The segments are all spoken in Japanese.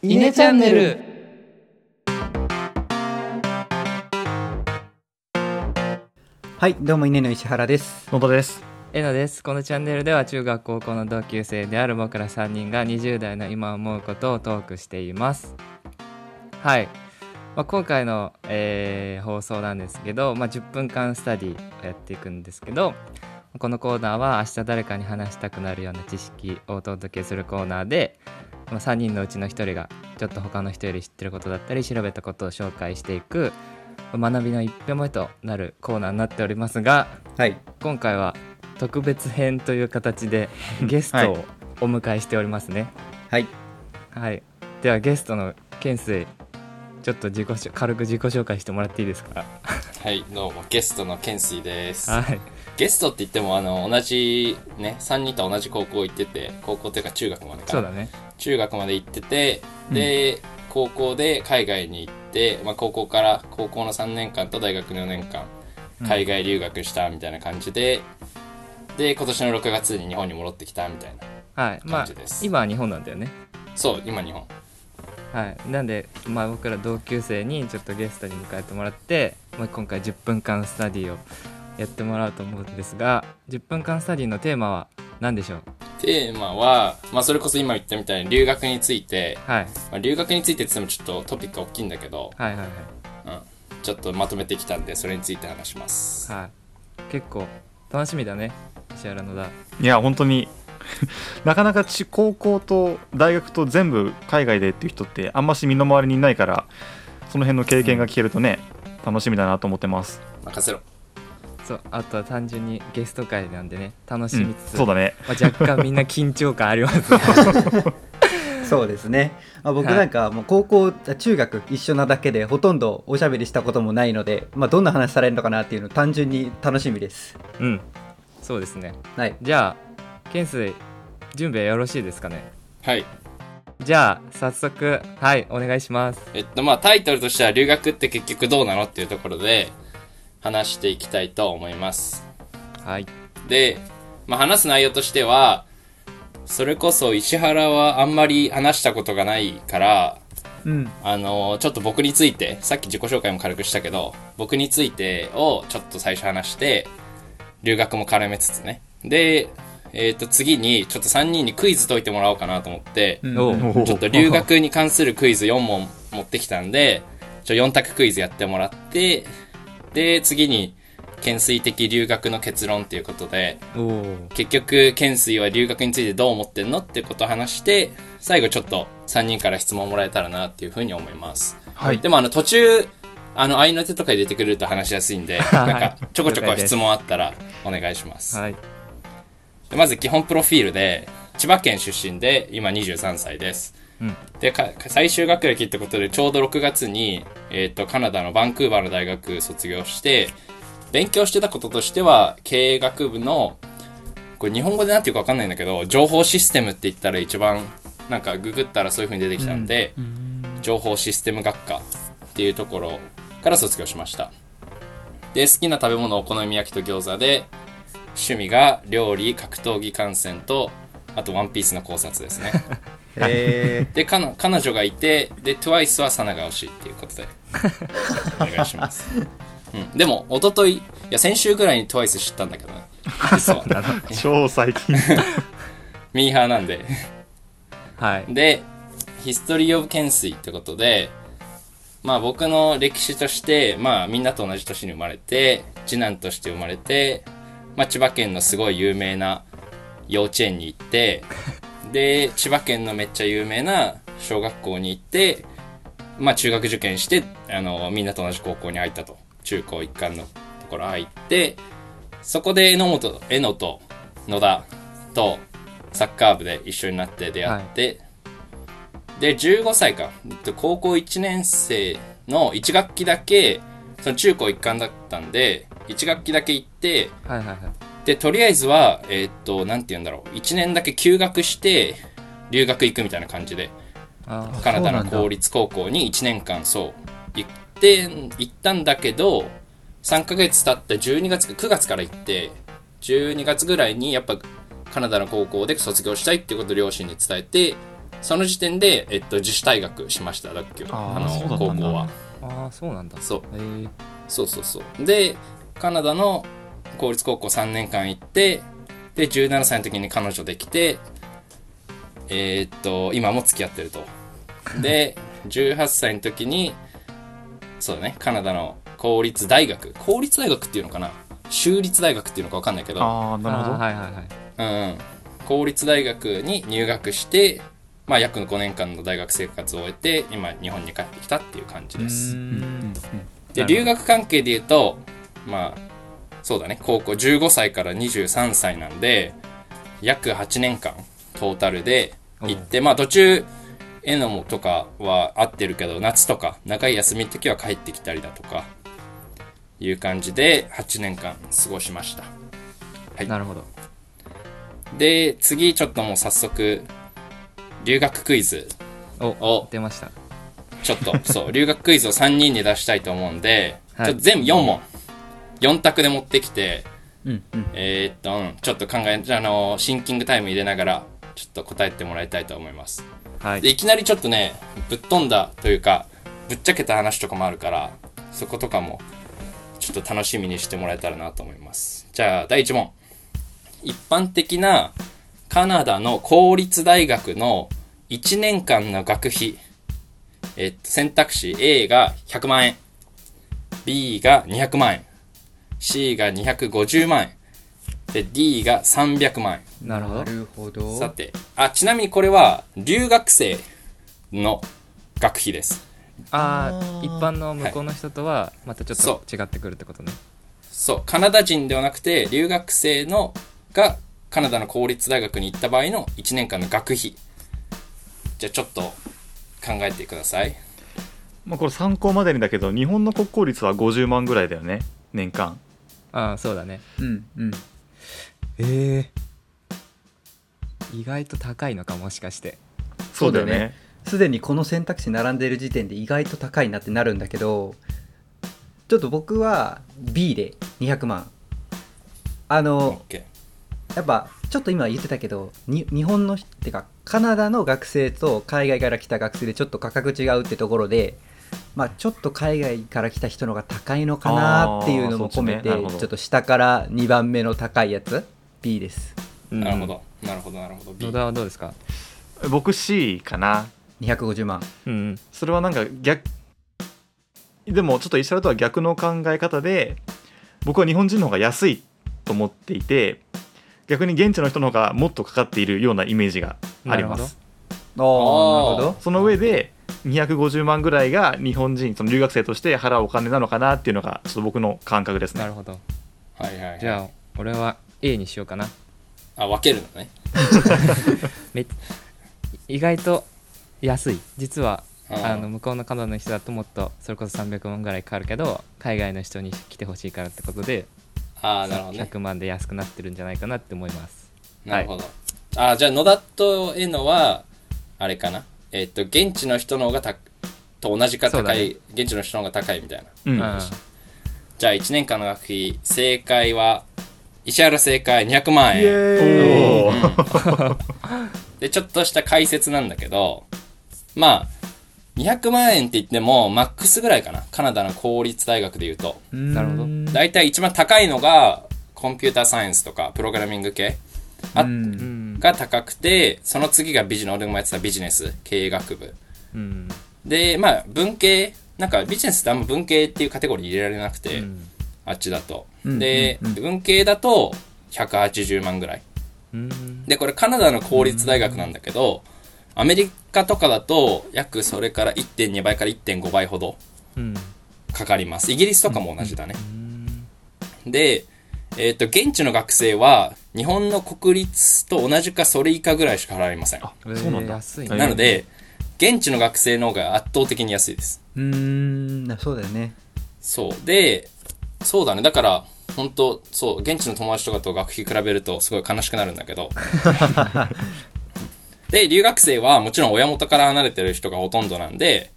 イネチャンネルはい、どうも稲の石原です。野田です。えのですこのチャンネルでは中学高校の同級生である僕ら3人が20代の今思うことをトークしていますはい、まあ、今回の、えー放送なんですけど、まあ、10分間スタディをやっていくんですけどこのコーナーは明日誰かに話したくなるような知識をお届けするコーナーで、まあ、3人のうちの1人がちょっと他の人より知ってることだったり調べたことを紹介していく学びの一歩目となるコーナーになっておりますがはい、今回は特別編という形で ゲストをお迎えしておりますね。はい、はい、ではゲストの懸垂ちょっと自己し軽く自己紹介してもらっていいですか？はい、どうも、ゲストのケンスイです。はいゲストって言っても、あの、同じ、ね、3人と同じ高校行ってて、高校というか中学までか。そうだね中学まで行ってて、で、高校で海外に行って、まあ、高校から、高校の3年間と大学の4年間、海外留学したみたいな感じで、で、今年の6月に日本に戻ってきたみたいな。はいまあ感じです今は日本なんだよねそう、今日本。はいなんで、まあ、僕ら同級生にちょっとゲストに迎えてもらって、まあ、今回10分間スタディをやってもらうと思うんですが10分間スタディのテーマは何でしょう？テーマは、まあ、それこそ今言ったみたいに留学について、はい。まあ、留学についてって言ってもちょっとトピックが大きいんだけど、はいはいはい。うん、ちょっとまとめてきたんでそれについて話します。はい。結構楽しみだね石原野田いや、本当に なかなかち高校と大学と全部海外でっていう人ってあんまし身の回りにいないから、その辺の経験が聞けるとね、楽しみだなと思ってます。任せろそうあとは単純にゲスト会なんでね楽しうんみつつ、そうだね。まあ、若干みんな緊張感ありますね。そうですね。まあ、僕なんかもう高校、中学一緒なだけでほとんどおしゃべりしたこともないので、まあ、どんな話されるのかなっていうの単純に楽しみです。うん。そうですね。はい、じゃあ懸垂準備はよろしいですかね？はい。じゃあ早速はいお願いします。えっとまあタイトルとしては留学って結局どうなのっていうところで話していきたいと思います。はい。で、まあ、話す内容としてはそれこそ石原はあんまり話したことがないからうん、あのちょっと僕についてさっき自己紹介も軽くしたけど僕についてをちょっと最初話して留学も絡めつつね。でえっ、と次にちょっと3人にクイズ解いてもらおうかなと思って、うん。ちょっと留学に関するクイズ4問持ってきたんで、ちょ4択クイズやってもらって、で、次に、懸垂的留学の結論っていうことで、結局、懸垂は留学についてどう思ってんのってことを話して、最後ちょっと3人から質問もらえたらなっていうふうに思います。はい。でもあの途中、あの、合いの手とかに出てくると話しやすいんで、なんか、ちょこちょこ質問あったらお願いします。はいでまず基本プロフィールで、千葉県出身で、今23歳です。うんで、か最終学歴ってことで、ちょうど6月に、えっ、と、カナダのバンクーバーの大学卒業して、勉強してたこととしては、経営学部の、これ日本語でなんていうかわかんないんだけど、情報システムって言ったら一番、なんかググったらそういう風に出てきたんで、情報システム学科っていうところから卒業しました。で、好きな食べ物お好み焼きと餃子で、趣味が料理、格闘技観戦と、あとワンピースの考察ですね。え で、かの彼女がいて、で、TWICE はサナが推しっていうことで、お願いします。うん、でも、一昨日いや、先週ぐらいに TWICE 知ったんだけどね。実は。超最近。ミーハーなんで。はいで、ヒストリー・オブ・懸垂ってことで、まあ僕の歴史として、まあみんなと同じ年に生まれて、次男として生まれて、まあ千葉県のすごい有名な幼稚園に行って、で、千葉県のめっちゃ有名な小学校に行って、まあ中学受験して、あの、みんなと同じ高校に入ったと。中高一貫のところ入って、そこで榎本、榎野と野田とサッカー部で一緒になって出会って、で、15歳か。高校1年生の1学期だけ、その中高一貫だったんで、1学期だけ行って、はいはいはいで、とりあえずは、えーっと、なんて言うんだろう。1年だけ休学して、留学行くみたいな感じで、あカナダの公立高校に1年間、そう、行って、行ったんだけど、3ヶ月経って12月、9月から行って、12月ぐらいにやっぱカナダの高校で卒業したいっていうことを両親に伝えて、その時点で、えっと、自主退学しました、だっけあーの、高校は。ああそうなんだそう。えー、そうそうそう。で、カナダの公立高校3年間行って、で、17歳の時に彼女できて、えーっと、今も付き合ってると。で、18歳の時に、そうだね、カナダの公立大学、公立大学っていうのかな？州立大学っていうのかわかんないけど、ああなるほど、はいはいはい。うんうん、公立大学に入学して、まあ、約5年間の大学生活を終えて、今、日本に帰ってきたっていう感じです。うん。で、留学関係で言うと、まあ、そうだね、高校15歳から23歳なんで、約8年間トータルで行って、まあ途中、エノモとかは合ってるけど、夏とか長い休みの時は帰ってきたりだとか、いう感じで8年間過ごしました。はい。なるほど。で、次ちょっともう早速、留学クイズおを出ました。ちょっと、そう、留学クイズを3人に出したいと思うんで、はい。ちょっと全部4問、4択で持ってきて、うんうんえーっと、うんちょっと考え、じゃあ、あの、シンキングタイム入れながら、ちょっと答えてもらいたいと思います。はいで、いきなりちょっとね、ぶっ飛んだというか、ぶっちゃけた話とかもあるから、そことかも、ちょっと楽しみにしてもらえたらなと思います。じゃあ、第1問。一般的なカナダの公立大学の1年間の学費。えっと、選択肢 A が100万円。B が200万円。C が250万円。で、D が300万円。なるほどなるほどさて、あ、ちなみにこれは留学生の学費です。ああ一般の向こうの人とはまたちょっそと違ってくるってことねそう、カナダ人ではなくて、留学生のがカナダの公立大学に行った場合の1年間の学費。じゃあちょっと考えてください。まあ、これ参考までにだけど日本の国公立は50万ぐらいだよね年間ああそうだね。うんうん。ええ意外と高いのかもしかして。そうだよね。すでにこの選択肢並んでいる時点で意外と高いなってなるんだけどちょっと僕は B で200万。あの OK。やっぱちょっと今言ってたけどに日本の人ってかカナダの学生と海外から来た学生でちょっと価格違うってところでまあちょっと海外から来た人の方が高いのかなっていうのも込めて、ね。ちょっと下から2番目の高いやつ B です。なるほど。なるほど、なるほど。B 野田はどうですか？僕 C かな。250万。うんうん。それはなんか逆でもちょっと石原とは逆の考え方で僕は日本人の方が安いと思っていて逆に現地の人の方がもっとかかっているようなイメージがあります。ああなるほど。その上で250万ぐらいが日本人その留学生として払うお金なのかなっていうのがちょっと僕の感覚ですねなるほどはいはい、はい。じゃあ俺は A にしようかなあ、分けるのね。め意外と安い実はうんあの向こうのカナダの人だともっとそれこそ300万ぐらいかかるけど海外の人に来てほしいからってことであーなるほどね。100万で安くなってるんじゃないかなって思いますなるほど。あ、じゃあ野田とえのは、あれかな？えっと、現地の人の方がたと同じか高い、ね現地の人の方が高いみたいな。うんうんじゃあ1年間の学費、正解は、石原正解200万円。おーで、ちょっとした解説なんだけど、まあ、200万円って言っても、マックスぐらいかな。カナダの公立大学で言うと。なるほどだいたい一番高いのが、コンピューターサイエンスとか、プログラミング系。あうんうんが高くて、その次がビジネス、俺もやってたビジネス、経営学部。うんで、まあ、文系、なんかビジネスってあんま文系っていうカテゴリー入れられなくて、うんあっちだと。うんで、うん文系だと180万ぐらい。うんで、これカナダの公立大学なんだけど、アメリカとかだと約それから1.2倍から1.5倍ほどうんかかります。イギリスとかも同じだね。で、えっ、と、現地の学生は日本の国立と同じかそれ以下ぐらいしか払いません。あそうなんだえー安いなので、現地の学生の方が圧倒的に安いです。うーんそうだよねそう。で、そうだね。だから、本当そう、現地の友達とかと学費比べるとすごい悲しくなるんだけど。で、留学生はもちろん親元から離れてる人がほとんどなんで、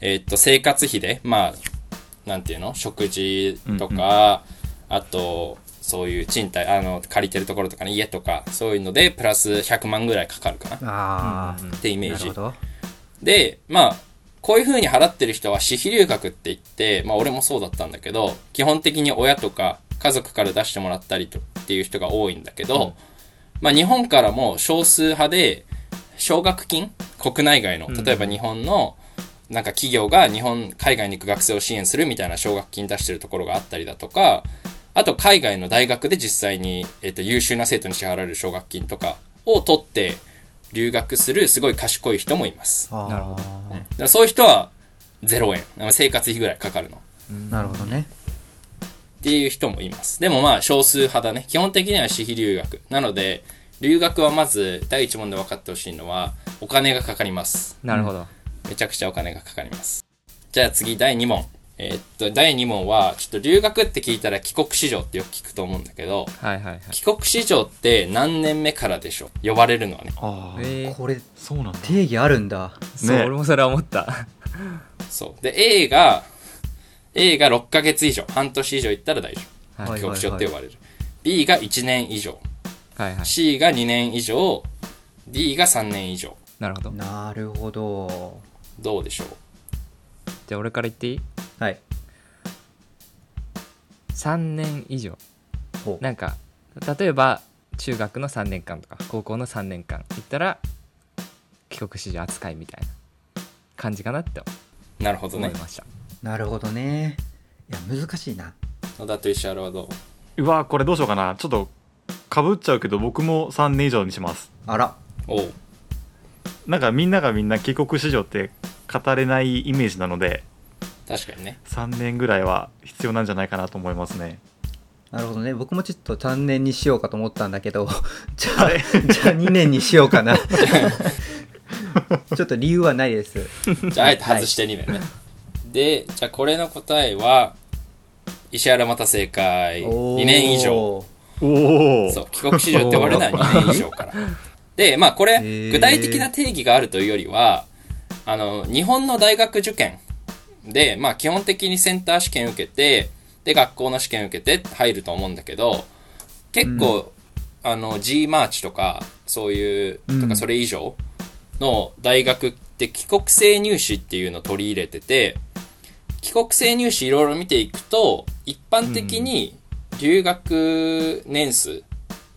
えーっと、生活費で、まあ、なんていうの？食事とか、あと、そういう賃貸、あの、借りてるところとかね、家とか、そういうので、プラス100万ぐらいかかるかな。ってイメージ。で、まあ、こういう風に払ってる人は私費留学って言って、まあ俺もそうだったんだけど、基本的に親とか家族から出してもらったりとっていう人が多いんだけど、まあ日本からも少数派で、奨学金国内外の、例えば日本の、なんか企業が日本、海外に行く学生を支援するみたいな奨学金出してるところがあったりだとか、あと海外の大学で実際に、えっと優秀な生徒に支払われる奨学金とかを取って留学するすごい賢い人もいます。なるほどだからそういう人は0円。生活費ぐらいかかるの。っなるほどねていう人もいます。でもまあ少数派だね。基本的には私費留学。なので、留学はまず第一問で分かってほしいのは、お金がかかります。なるほど。めちゃくちゃお金がかかります。じゃあ次第2問。えーっと、第2問は、ちょっと留学って聞いたら帰国子女ってよく聞くと思うんだけど、はいはいはい。帰国子女って何年目からでしょう？呼ばれるのはね。ああ、えー、これそうなんだ定義あるんだそう、ね俺もそれは思った。そう。で、A が、A が6ヶ月以上、半年以上行ったら大丈夫。はいはい帰国子女って呼ばれる。B が1年以上。はいはい。C が2年以上。D が3年以上。なるほど。なるほどどうでしょう？じゃあ俺から言っていい？はい ?3 年以上。ほうなんか、例えば中学の3年間とか高校の3年間行ったら帰国子女扱いみたいな感じかなってなるほどね思い。ました。なるほどねいや難しいな野田と石原はどう？うわこれどうしようかなちょっとかぶっちゃうけど僕も3年以上にしますあらおう。なんかみんながみんな帰国子女って語れないイメージなので確かにね。3年ぐらいは必要なんじゃないかなと思いますねなるほどね僕もちょっと3年にしようかと思ったんだけど じゃあじゃあ2年にしようかなちょっと理由はないですじゃあ、あえて外して2年ね。で、じゃあこれの答えは、石原また正解。2年以上。そう、帰国子女って言われるのは2年以上から。で、まあこれ、ー具体的な定義があるというよりは、あの、日本の大学受験で、まあ基本的にセンター試験受けて、で、学校の試験受けて入ると思うんだけど、結構、あの、G マーチとか、そういう、とうんかそれ以上の大学って帰国生入試っていうのを取り入れてて、帰国生入試いろいろ見ていくと、一般的に留学年数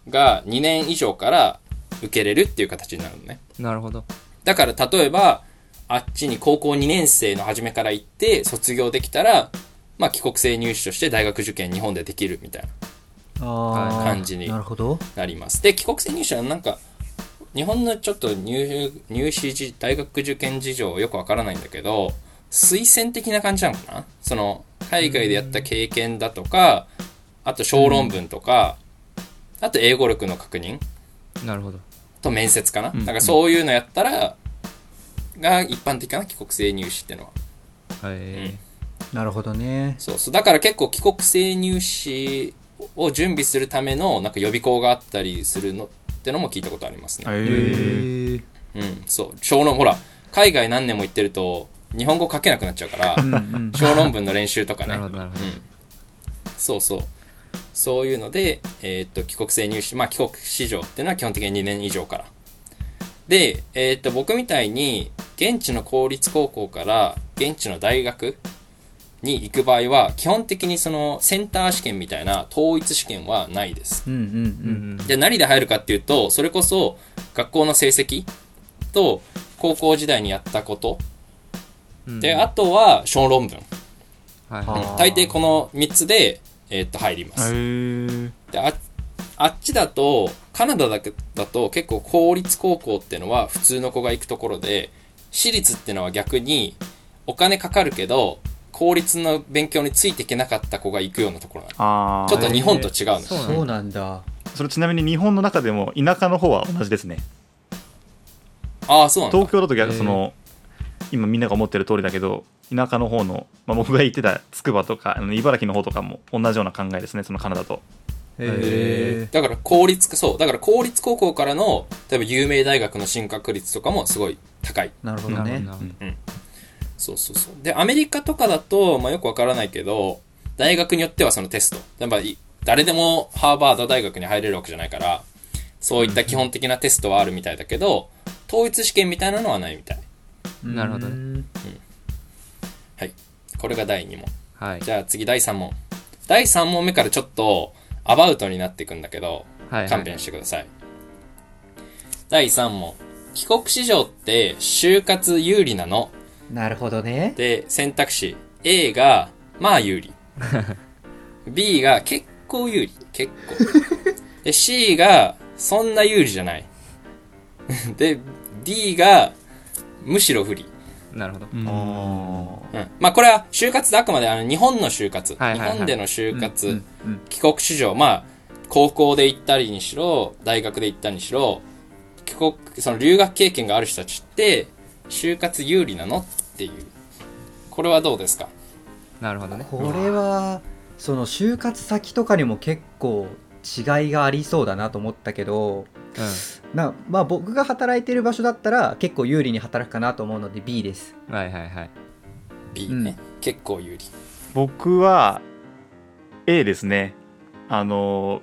が2年以上から受けれるっていう形になるのね。なるほど。だから例えば、あっちに高校2年生の初めから行って卒業できたら、まあ帰国生入試として大学受験日本でできるみたいな感じになるほど。なります。で、帰国生入試はなんか、日本のちょっと入入試時、大学受験事情よくわからないんだけど、推薦的な感じなのかな？その、海外でやった経験だとか、あと小論文とか、あと英語力の確認なるほど。と面接かな、ん。なんかそういうのやったら、が一般的かな帰国生入試ってのは。へなるほどねそうそう。だから結構帰国生入試を準備するためのなんか予備校があったりするのってのも聞いたことありますね。へへええうん、そう。小論、ほら、海外何年も行ってると、日本語書けなくなっちゃうから、うんうん小論文の練習とかえ。ね。なるほどなるほど。うん。そうそう。そういうので、えーっと、帰国生入試、まあ帰国子女っていうのは基本的に2年以上から。で、えーっと、僕みたいに、現地の公立高校から現地の大学に行く場合は、基本的にそのセンター試験みたいな統一試験はないです。うんうんうんうん。で、何で入るかっていうと、それこそ学校の成績と高校時代にやったこと、うんで、あとは小論文。はいはうん大抵この3つで、えーっと、入ります。でああっちだとカナダだけだと結構公立高校ってのは普通の子が行くところで私立ってのは逆にお金かかるけど公立の勉強についていけなかった子が行くようなところなの。ああちょっと日本と違うんです。そうなんだそうなんだ。それちなみに日本の中でも田舎の方は同じですね。ああそうなんだ。東京だと逆その今みんなが思ってる通りだけど田舎の方の、まあ、僕が言ってた筑波とかあの茨城の方とかも同じような考えですねそのカナダとへえだから公立そうだから公立高校からの例えば有名大学の進学率とかもすごい高いなるほどねなるほどなるほどそうそうそう。で、アメリカとかだと、まあよくわからないけど、大学によってはそのテスト。例えばい、誰でもハーバード大学に入れるわけじゃないから、そういった基本的なテストはあるみたいだけど、統一試験みたいなのはないみたい。なるほどねうんはい。これが第2問。はいじゃあ次第3問。第3問目からちょっとアバウトになっていくんだけど、はいはい勘弁してください。第3問。帰国子女って就活有利なの？なるほどねで、選択肢。A が、まあ有利。B が結構有利。結構。で、C が、そんな有利じゃない。で、D が、むしろ不利。なるほど。うん。うん。まあこれは就活であくまであの日本の就活。はいはいはい。日本での就活。うんうん帰国子女、まあ、高校で行ったりにしろ、大学で行ったりにしろ、帰国、その留学経験がある人たちって、就活有利なのっていう。これはどうですか？なるほどね。これはその就活先とかにも結構違いがありそうだなと思ったけどなまあ僕が働いてる場所だったら結構有利に働くかなと思うので B ですうんはいはいはい ?B うんね。結構有利。僕は A ですねあの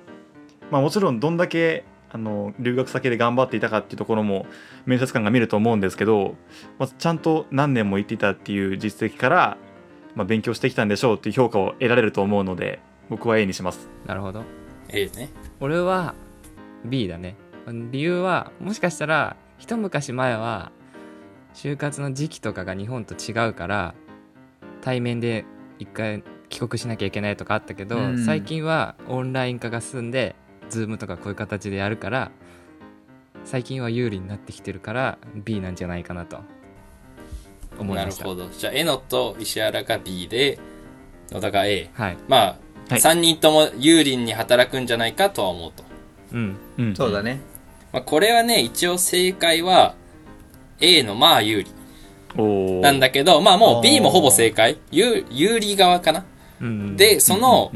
まあもちろんどんだけあの留学先で頑張っていたかっていうところも面接官が見ると思うんですけど、まあ、ちゃんと何年も行っていたっていう実績から、まあ、勉強してきたんでしょうっていう評価を得られると思うので僕は A にしますなるほど A ね。俺は B だね理由はもしかしたら一昔前は就活の時期とかが日本と違うから対面で一回帰国しなきゃいけないとかあったけど、うん。最近はオンライン化が進んで Zoom とかこういう形でやるから最近は有利になってきてるから B なんじゃないかなと。思いました。なるほど。じゃあ、えのと石原が B で、野田が A。はい。まあ、はい。3人とも有利に働くんじゃないかとは思うと。うん。うん。そうだねまあ、これはね、一応正解は A のまあ有利なんだけど、まあもう B もほぼ正解。有有利側かな。うんで、その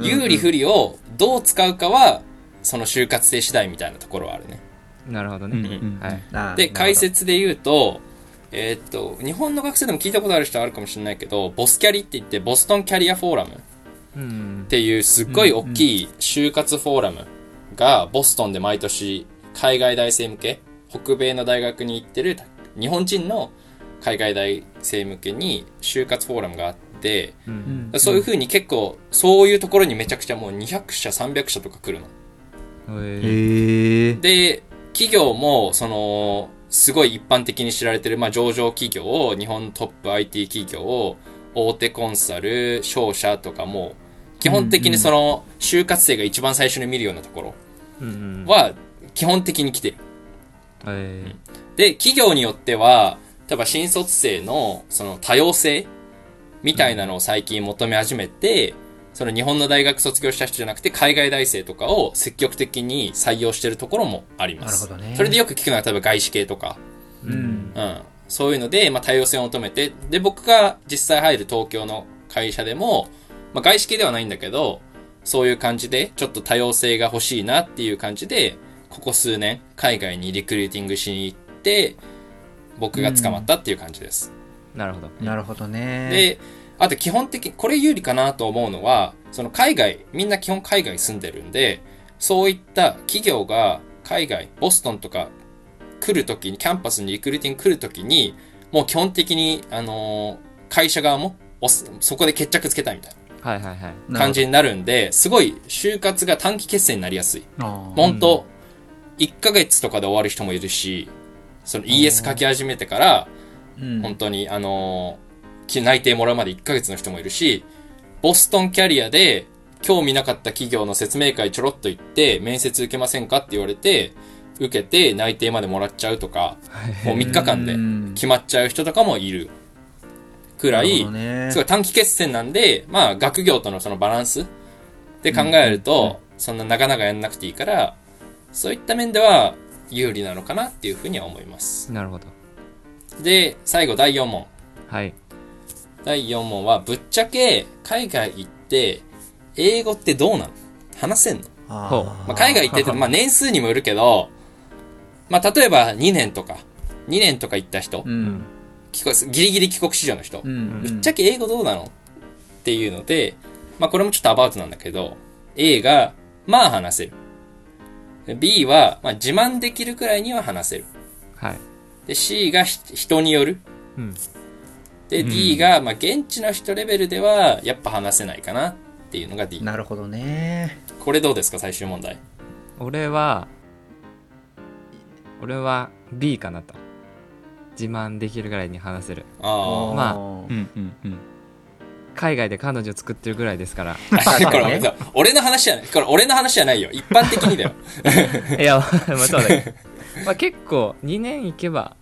有利不利をどう使うかは、その就活生次第みたいなところはあるね。なるほどうんね、うんはい。で、解説で言うと、えーっと、日本の学生でも聞いたことある人はあるかもしれないけど、ボスキャリって言って、ボストンキャリアフォーラムっうん。ていうすっごい大きい就活フォーラムが、ボストンで毎年海外大生向け、北米の大学に行ってる日本人の海外大生向けに就活フォーラムがあって、うん。うんそういう風に結構、そういうところにめちゃくちゃもう200社、300社とか来るの。へで、企業も、その、すごい一般的に知られてる、まあ、上場企業を、日本トップ IT 企業を、大手コンサル、商社とかも、基本的にその、就活生が一番最初に見るようなところうんうん。は、基本的に来てる。へで、企業によっては、例えば新卒生の、その多様性みたいなのを最近求め始めて、その日本の大学卒業した人じゃなくて、海外大生とかを積極的に採用してるところもあります。なるほどねそれでよく聞くのは、例えば外資系とか、えうんうん。そういうので、まあ、多様性を求めて、で、僕が実際入る東京の会社でも、まあ、外資系ではないんだけど、そういう感じで、ちょっと多様性が欲しいなっていう感じで、ここ数年、海外にリクルーティングしに行って、僕が捕まったっていう感じです。なるほど。なるほどね。で、あと基本的に、これ有利かなと思うのは、その海外、みんな基本海外住んでるんで、そういった企業が海外、ボストンとか来るときに、キャンパスにリクルーティング来るときに、もう基本的に、あのー会社側もそこで決着つけたいみたいはいはいはい。な感じになるんで、すごい就活が短期決戦になりやすい。本当1ヶ月とかで終わる人もいるし、その ES 書き始めてから、うん。本当に、あの内定もらうまで1ヶ月の人もいるし、ボストンキャリアで興味なかった企業の説明会ちょろっと行って、面接受けませんかって言われて、受けて内定までもらっちゃうとか、もう3日間でうん。決まっちゃう人とかもいる。くらい、すごい短期決戦なんで、まあ学業とのそのバランスで考えると、そんな長々やんなくていいから、そういった面では有利なのかなっていうふうには思います。なるほど。で、最後第4問。はい。第4問は、ぶっちゃけ海外行って、英語ってどうなの話せんの、まあ、海外行ってて、まあ年数にもよるけど、まあ例えば2年とか、2年とか行った人、うん。帰国ギリギリ帰国子女の人、うん。ぶっちゃけ英語どうなの？っていうので、まあこれもちょっとアバウトなんだけど、A が、まあ話せる。で B は、まあ自慢できるくらいには話せる。はいで、C がひ人による。うんで、D が、まあ現地の人レベルでは、やっぱ話せないかなっていうのが D。なるほどねこれどうですか、最終問題。俺は俺は B かなと自慢できるぐらいに話せるあまあうんうんうん海外で彼女作ってるぐらいですからあ。これ、そう俺の話じゃない。これ俺の話じゃないよ。一般的にだよ。いや、まあそうだけど。まあ結構、2年行けば、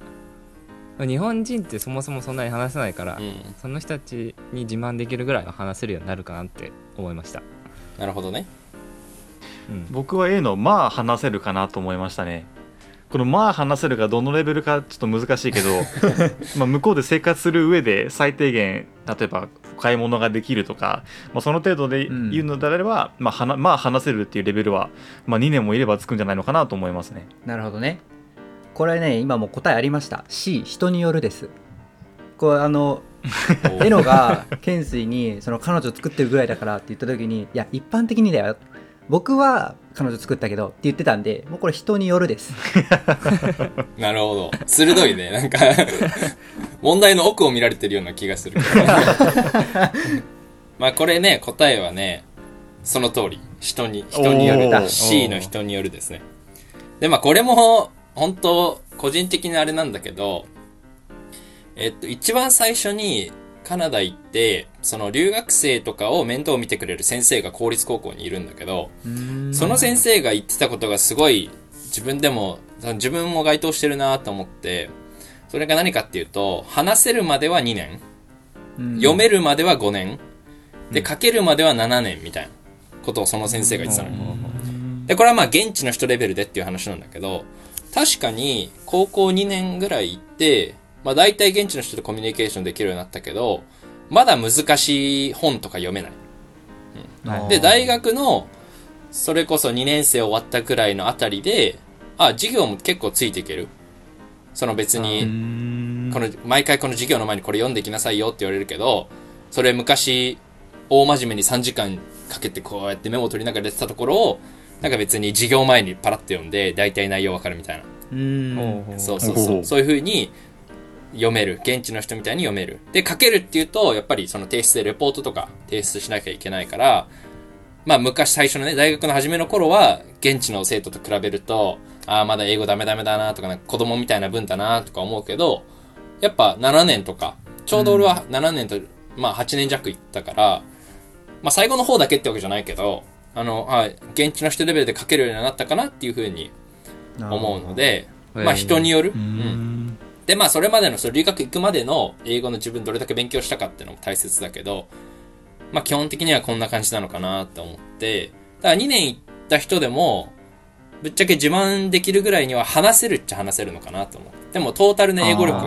日本人ってそもそもそんなに話せないから、うん。その人たちに自慢できるぐらいは話せるようになるかなって思いました。なるほどね。うん。僕は A のまあ話せるかなと思いましたねこのまあ話せるがどのレベルかちょっと難しいけど まあ向こうで生活する上で最低限例えば買い物ができるとか、まあ、その程度で言うのであれば、まあ、はなまあ話せるっていうレベルは、まあ、2年もいればつくんじゃないのかなと思いますね。なるほどね。これね今もう答えありました。C 人によるです。これあの エノが 懸垂にその彼女作ってるぐらいだからって言った時にいや一般的にだよ僕は彼女作ったけどって言ってたんでもうこれ人によるです なるほど。鋭いね。なんか、問題の奥を見られてるような気がするけど。まあこれね、答えはね、その通り。人に、人による。C の人によるですね。で、まあこれも、本当個人的なあれなんだけど、えっと、一番最初にカナダ行って、その留学生とかを面倒見てくれる先生が公立高校にいるんだけど、その先生が言ってたことがすごい自分でも自分も該当してるなと思ってそれが何かっていうと話せるまでは2年読めるまでは5年で書けるまでは7年みたいなことをその先生が言ってたの。でこれはまあ現地の人レベルでっていう話なんだけど確かに高校2年ぐらい行ってまあ大体現地の人とコミュニケーションできるようになったけどまだ難しい本とか読めない。はいで、大学の、それこそ2年生終わったくらいのあたりで、あ、授業も結構ついていける。その別に、この、毎回この授業の前にこれ読んできなさいよって言われるけど、それ昔、大真面目に3時間かけてこうやってメモを取りながらやってたところを、なんか別に授業前にパラッと読んで、大体内容わかるみたいな。うん。そうそうそう。そういう風に読める。現地の人みたいに読める。で、書けるっていうと、やっぱりその提出でレポートとか提出しなきゃいけないから、まあ昔最初のね、大学の初めの頃は、現地の生徒と比べると、ああ、まだ英語ダメダメだなとか、なんか子供みたいな文だなとか思うけど、やっぱ7年とか、ちょうど俺は7年と、まあ8年弱行ったから、まあ最後の方だけってわけじゃないけど、あの、あ現地の人レベルで書けるようになったかなっていう風に思うので、まあ人による。ううんんで、まあ、それまでの、その留学行くまでの英語の自分どれだけ勉強したかっていうのも大切だけど、まあ、基本的にはこんな感じなのかなって思って、だから2年行った人でも、ぶっちゃけ自慢できるぐらいには話せるっちゃ話せるのかなと思う。でも、トータルの英語力、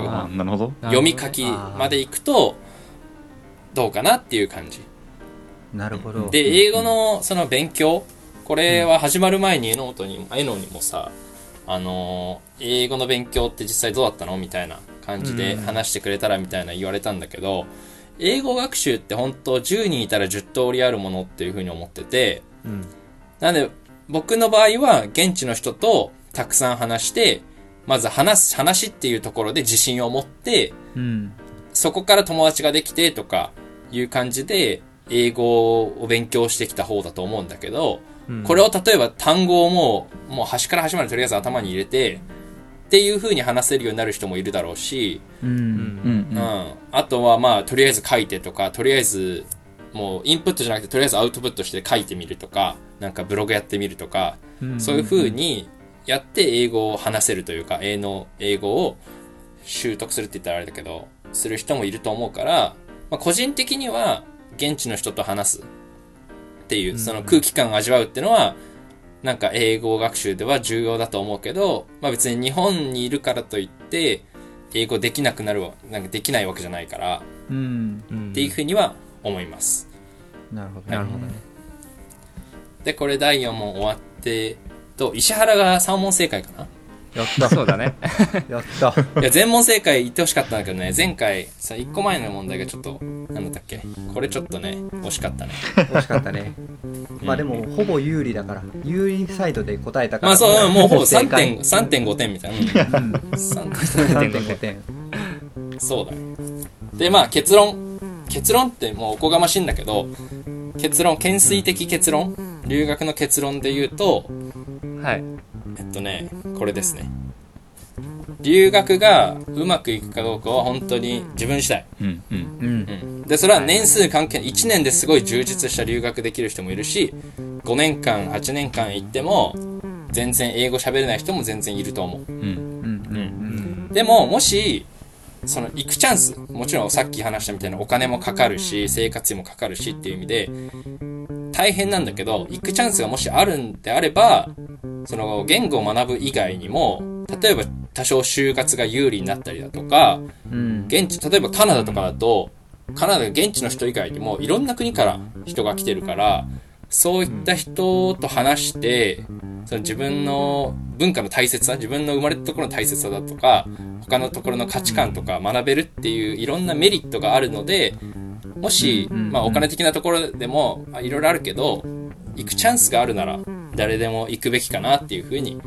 読み書きまで行くと、どうかなっていう感じ。なるほどで、英語のその勉強、これは始まる前に、エノートに、エノにもさ、あのー英語の勉強って実際どうだったの？みたいな感じで話してくれたらみたいな言われたんだけど、英語学習って本当10人いたら10通りあるものっていうふうに思ってて、うん。なんで僕の場合は現地の人とたくさん話して、まず話す、話っていうところで自信を持って、うん。そこから友達ができてとかいう感じで英語を勉強してきた方だと思うんだけど、うんこれを例えば単語をもう、もう端から端までとりあえず頭に入れて、っていう風に話せるようになる人もいるだろうし、うん。うん。うん。あとはまあ、とりあえず書いてとか、とりあえず、もうインプットじゃなくて、とりあえずアウトプットして書いてみるとか、なんかブログやってみるとか、うん。そういう風にやって英語を話せるというか、英の、英語を習得するって言ったらあれだけど、する人もいると思うから、まあ、個人的には現地の人と話すっていう、その空気感を味わうっていうのは、なんか英語学習では重要だと思うけど、まあ別に日本にいるからといって、英語できなくなるわ、なんかできないわけじゃないから、うん。うんっていうふうには思います。なるほどなるほどね。で、これ第4問終わって、と、石原が3問正解かな？やった。そうだね。やった。いや全問正解言ってほしかったんだけどね。前回さ1個前の問題がちょっとなんだったっけ？これちょっとね惜しかったね。惜しかったね。まあでもほぼ有利だから。有利サイドで答えたから。まあそううんもうほぼ正解。3.5 3.5点みたいな、うん、3 3.5点。そうだね。でまあ結論。結論ってもうおこがましいんだけど結論懸垂的結論？留学の結論で言うとはいえっとねこれですね。留学がうまくいくかどうかは本当に自分次第。うんうん。うん。うんでそれは年数関係1年ですごい充実した留学できる人もいるし5年間8年間行っても全然英語喋れない人も全然いると思う。うんうんうん。でももしその行くチャンスもちろんさっき話したみたいなお金もかかるし生活費もかかるしっていう意味で大変なんだけど行くチャンスがもしあるんであればその言語を学ぶ以外にも例えば多少就活が有利になったりだとかうん。現地例えばカナダとかだとカナダ現地の人以外にもいろんな国から人が来てるからそういった人と話してその自分の文化の大切さ自分の生まれたところの大切さだとか他のところの価値観とか学べるっていういろんなメリットがあるのでもし、うんまあ、お金的なところでもあいろいろあるけど行くチャンスがあるなら誰でも行くべきかなっていうふうに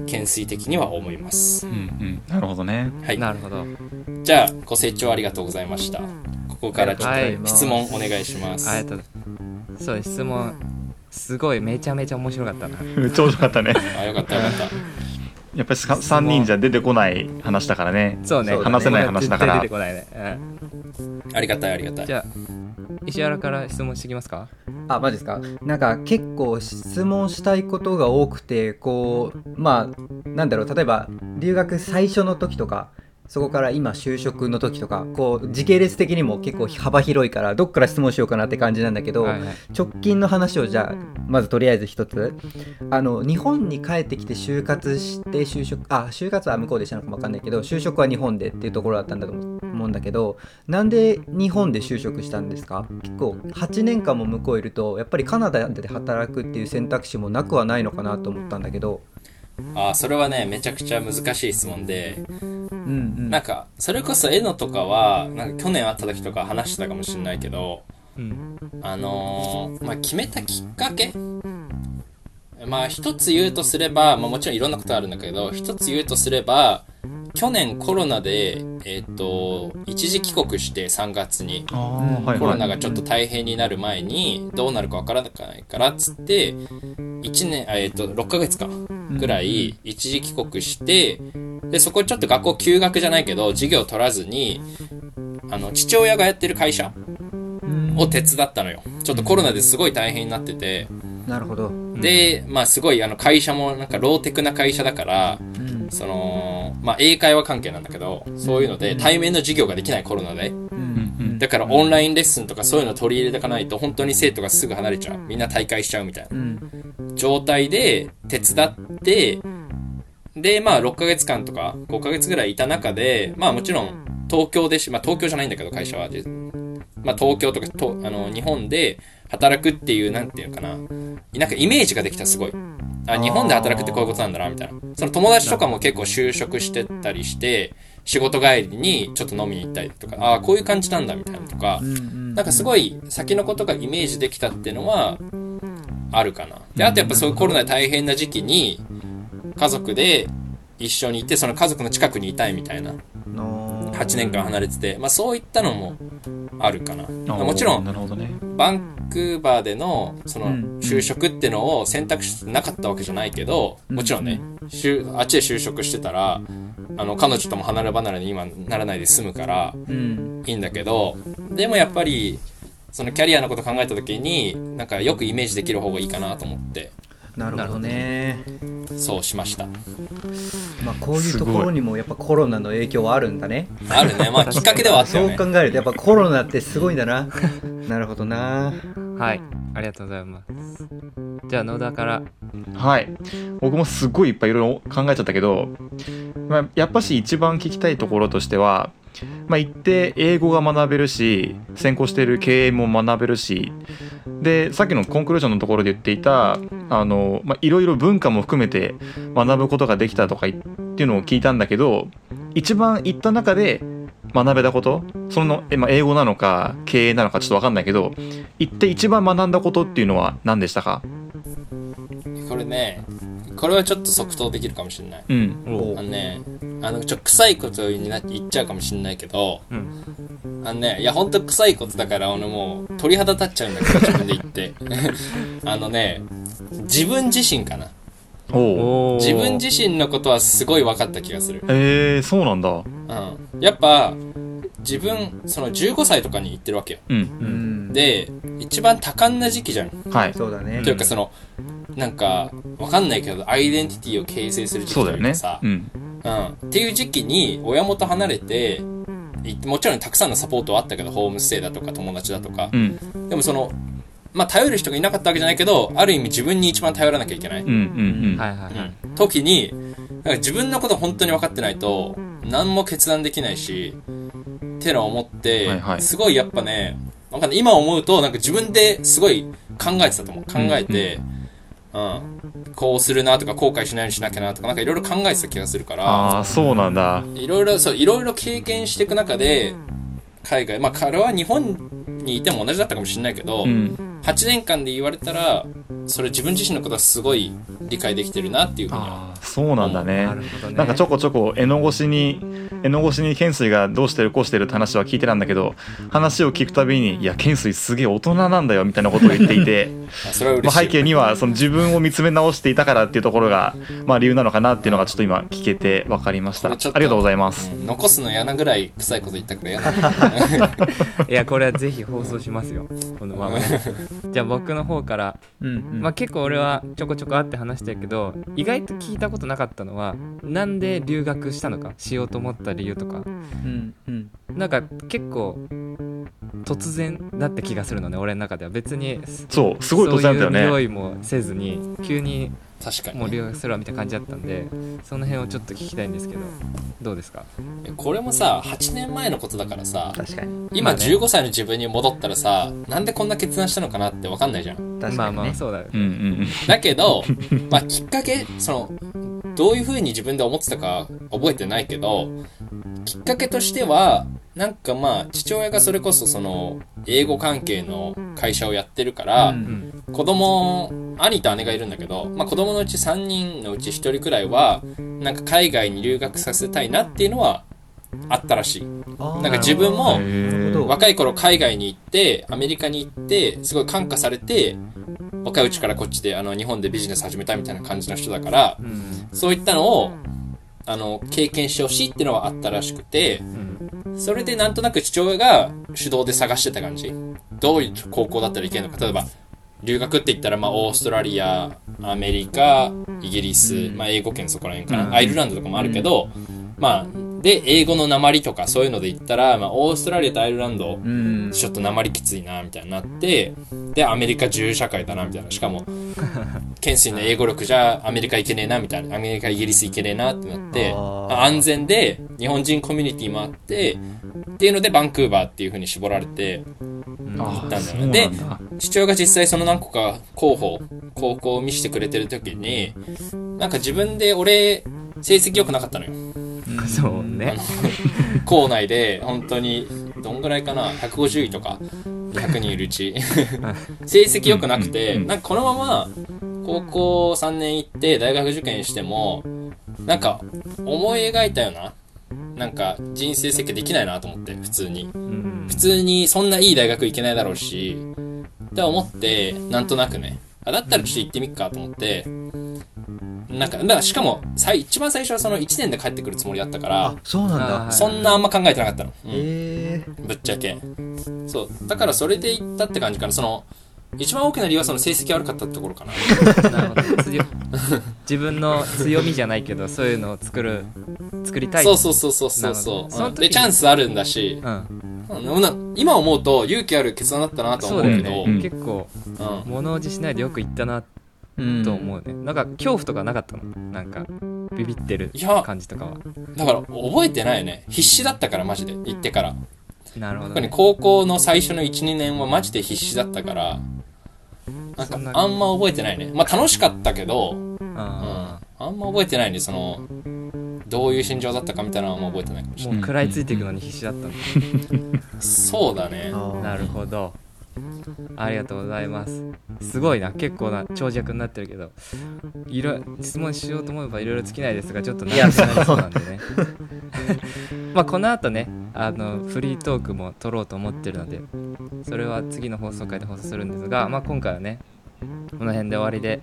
懸垂的には思います。う。んうん。なるほどね。はい、なるほど。じゃあご清聴ありがとうございました。ここからちょはい。っと質問お願いします。ありがとう。そう質問すごいめちゃめちゃ面白かったな。めっちゃ面白かったね。あ、よかったよかった。やっぱり3人じゃ出てこない話だからね。そうね。話せない話だから。絶対出てこないね、ありがたいありがたうん、い。じ。ゃあ石原から質問してきますか？あマジですか？なんか結構質問したいことが多くてこうまあなんだろう例えば留学最初の時とかそこから今就職の時とかこう時系列的にも結構幅広いからどっから質問しようかなって感じなんだけど、はいはい。直近の話をじゃあまずとりあえず一つ。あの日本に帰ってきて就活して就職あ就活は向こうでしたのかもわかんないけど就職は日本でっていうところだったんだと思うんだけどなんで日本で就職したんですか？結構8年間も向こういるとやっぱりカナダで働くっていう選択肢もなくはないのかなと思ったんだけどあ、それはね、めちゃくちゃ難しい質問で、うんうん。なんか、それこそエノとかは、なんか去年会った時とか話してたかもしれないけど、うん。あのーまあ、決めたきっかけまあ、一つ言うとすれば、まあもちろんいろんなことあるんだけど、一つ言うとすれば、去年コロナで、えっ、と、一時帰国して3月に、ああはいはい。コロナがちょっと大変になる前にどうなるかわからないからっつって1年あえっ、と6ヶ月か。ぐらい一時帰国してでそこちょっと学校休学じゃないけど授業取らずにあの父親がやってる会社を手伝ったのよ。ちょっとコロナですごい大変になってて。なるほど、でまあすごいあの会社もなんかローテクな会社だからうん。そのまあ英会話関係なんだけどそういうので対面の授業ができないコロナで。うん。だからオンラインレッスンとかそういうの取り入れていかないと本当に生徒がすぐ離れちゃう。みんな退会しちゃうみたいな。うん状態で手伝ってでまあ6ヶ月間とか5ヶ月ぐらいいた中でまあもちろん東京でし、まあ、東京じゃないんだけど会社は。じまあ、東京とかとあの日本で働くっていうなんていうのかな。なんかイメージができたすごい。あ日本で働くってこういうことなんだなみたいな。その友達とかも結構就職してたりして仕事帰りにちょっと飲みに行ったりとかああこういう感じなんだみたいなのとか。うん。なんかすごい先のことがイメージできたっていうのはあるかな。で、あとやっぱそういうコロナで大変な時期に家族で一緒にいて、その家族の近くにいたいみたいな。の8年間離れてて、まあそういったのもあるかな。もちろん、ね。バンクーバーでのそのうん。就職ってのを選択してなかったわけじゃないけど、もちろんね、就あっちで就職してたら、あの、彼女とも離れ離れに今ならないで済むから、うん。いいんだけどでもやっぱりそのキャリアのこと考えた時になんかよくイメージできる方がいいかなと思って。なるほどね。そうしました。まあこういうところにもやっぱコロナの影響はあるんだね。あるね。まあきっかけではあったそうよね考えるとやっぱコロナってすごいんだな。なるほどな。はい。ありがとうございます。じゃあ野田から。はい。僕もすごいいっぱいいろいろ考えちゃったけど、まあ、やっぱし一番聞きたいところとしては、まあ、行って英語が学べるし専攻している経営も学べるしでさっきのコンクルージョンのところで言っていたあの、ま、いろいろ文化も含めて学ぶことができたとかっていうのを聞いたんだけど一番行った中で学べたことその、まあ、英語なのか経営なのかちょっと分かんないけど行って一番学んだことっていうのは何でしたか？これねこれはちょっと即答できるかもしれない。うん。おあのねあのちょ臭いことになって言っちゃうかもしれないけどうんあのねいやほんと臭いことだから俺もう鳥肌立っちゃうんだけど自分で言って。あのね自分自身かな。自分自身のことはすごい分かった気がする。えー、そうなんだ。うん。やっぱ自分その15歳とかに行ってるわけよ。うん。うん。で一番多感な時期じゃん。はい。そうだね。というかそのなんかわかんないけどアイデンティティを形成する時期そうだよね。というかさうん。うん、っていう時期に親元離れていもちろんたくさんのサポートはあったけどホームステイだとか友達だとか。う、ん。でもそのまあ頼る人がいなかったわけじゃないけどある意味自分に一番頼らなきゃいけない、うんうんうん。はいはいはい。うん。時になんか自分のこと本当に分かってないと何も決断できないしってのを思って、はいはい。すごいやっぱねわかんない。今思うとなんか自分ですごい考えてたと思う。考えて、うんこうするなとか後悔しないようにしなきゃなとかなんかいろいろ考えてた気がするから。ああそうなんだ。いろいろそういろいろ経験していく中で海外まあ彼は日本にいても同じだったかもしれないけど、うん。8年間で言われたらそれ自分自身のことはすごい理解できてるなっていうふうには。ああそうなんだね。なるほどね。なんかちょこちょこ絵の越しに絵の越しに懸垂がどうしてるこうしてるって話は聞いてたんだけど話を聞くたびに「いや懸垂すげえ大人なんだよ」みたいなことを言っていて まあ背景にはその自分を見つめ直していたからっていうところがまあ理由なのかなっていうのがちょっと今聞けて分かりました。ありがとうございます。うん残すの嫌なぐらい臭いこと言ったから嫌な いやこれはぜひ放送しますよ。このまま。じゃあ僕の方から。うんうん。まあ結構俺はちょこちょこあって話してるけど意外と聞いたことなかったのはなんで留学したのかしようと思った理由とか。うんうん。なんか結構突然だった気がするのね俺の中では。別にそうすごい突然だよね。匂いもせずに急に確かに。もう留学するわみたいな感じだったんでその辺をちょっと聞きたいんですけどどうですか？これもさ8年前のことだからさ確かに。今まあね。15歳の自分に戻ったらさなんでこんな決断したのかなって分かんないじゃん。確かにね。まあまあそうだようんうん。だけど、まあ、きっかけそのどういうふうに自分で思ってたか覚えてないけどきっかけとしてはなんかまあ父親がそれこそその英語関係の会社をやってるから、うん。子供兄と姉がいるんだけど、まあ、子供のうち3人のうち1人くらいはなんか海外に留学させたいなっていうのはあったらしい。なんか自分も若い頃海外に行ってアメリカに行ってすごい感化されて若いうちからこっちであの日本でビジネス始めたいみたいな感じの人だからうん。そういったのをあの経験してほしいっていうのはあったらしくてうん。それでなんとなく父親が主導で探してた感じ。どういう高校だったらいけるのか。例えば留学って言ったら、まあ、オーストラリアアメリカイギリス、まあ、英語圏そこら辺かな、うん。アイルランドとかもあるけど、まあで英語の鉛とかそういうので言ったら、まあ、オーストラリアとアイルランドうん。ちょっと鉛きついなみたいになってでアメリカ自由社会だなみたいな。しかもケンシーの英語力じゃアメリカ行けねえなみたいな。アメリカイギリス行けねえなってなって安全で日本人コミュニティもあってっていうのでバンクーバーっていう風に絞られてうん。あったんだよね。でだ。父親が実際その何個か候補高校を見せてくれてる時になんか自分で俺成績良くなかったのよそうね。校内で本当にどんぐらいかな？150位とか100人いるうち。成績良くなくてなんかこのまま高校3年行って大学受験してもなんか思い描いたようななんか人生設計できないなと思って普通に。うん。普通にそんないい大学行けないだろうしって思ってなんとなくね。あだったらちょっと行ってみっかと思ってなんかだからしかも最一番最初はその1年で帰ってくるつもりだったからあそうなんあだーそんなあんま考えてなかったの、うん。えぶっちゃけ。そう。だからそれで行ったって感じかな。その一番大きな理由はその成績悪かったってところかな。なるほど。強 自分の強みじゃないけどそういうのを作る作りたい。そうそうそうそうそう。そうでチャンスあるんだし。うん。うん。な今思うと勇気ある決断だったなとはそう思うけどね、うん。結構うん。物おじしないでよく言ったなーと思うね、なんか恐怖とかなかったの？なんかビビってる感じとかは。だから覚えてないよね。必死だったからマジで。行ってから。なるほど、特にね、高校の最初の12年はマジで必死だったからなんかあんま覚えてないね。まあ楽しかったけど、うん、ああんま覚えてないんで、その、どういう心情だったかみたいなのはあんま覚えてないかもしれない。ーもう食らいついていくのに必死だったんだそうだね。なるほどありがとうございます。すごいな。結構な長尺になってるけどいろ質問しようと思えばいろいろ尽きないですがちょっと長くなりそうなんでね。まあこの後ねあのフリートークも撮ろうと思ってるのでそれは次の放送回で放送するんですが、まあ、今回はねこの辺で終わりで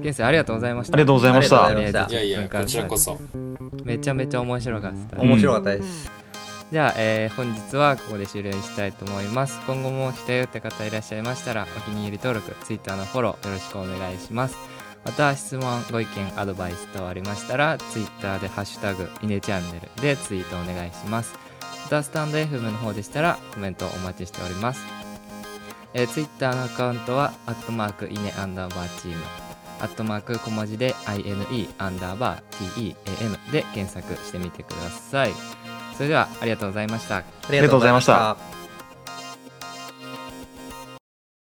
現世ありがとうございました。ありがとうございました。ありがとうございました。いやいや、こちらこそ。めちゃめちゃ面白かった。面白かったです、じゃあ、えー本日はここで終了したいと思います。今後も来たよって方いらっしゃいましたら、お気に入り登録、Twitter のフォローよろしくお願いします。また、質問、ご意見、アドバイス等ありましたら、Twitter でハッシュタグ、イネチャンネルでツイートお願いします。また、スタンド FM の方でしたら、コメントお待ちしております。えー、Twitter のアカウントは、アットマーク、イネアンダーバーチーム。アットマーク小文字で INE アンダーバー TEAM で検索してみてください。それではありがとうございました。ありがとうございました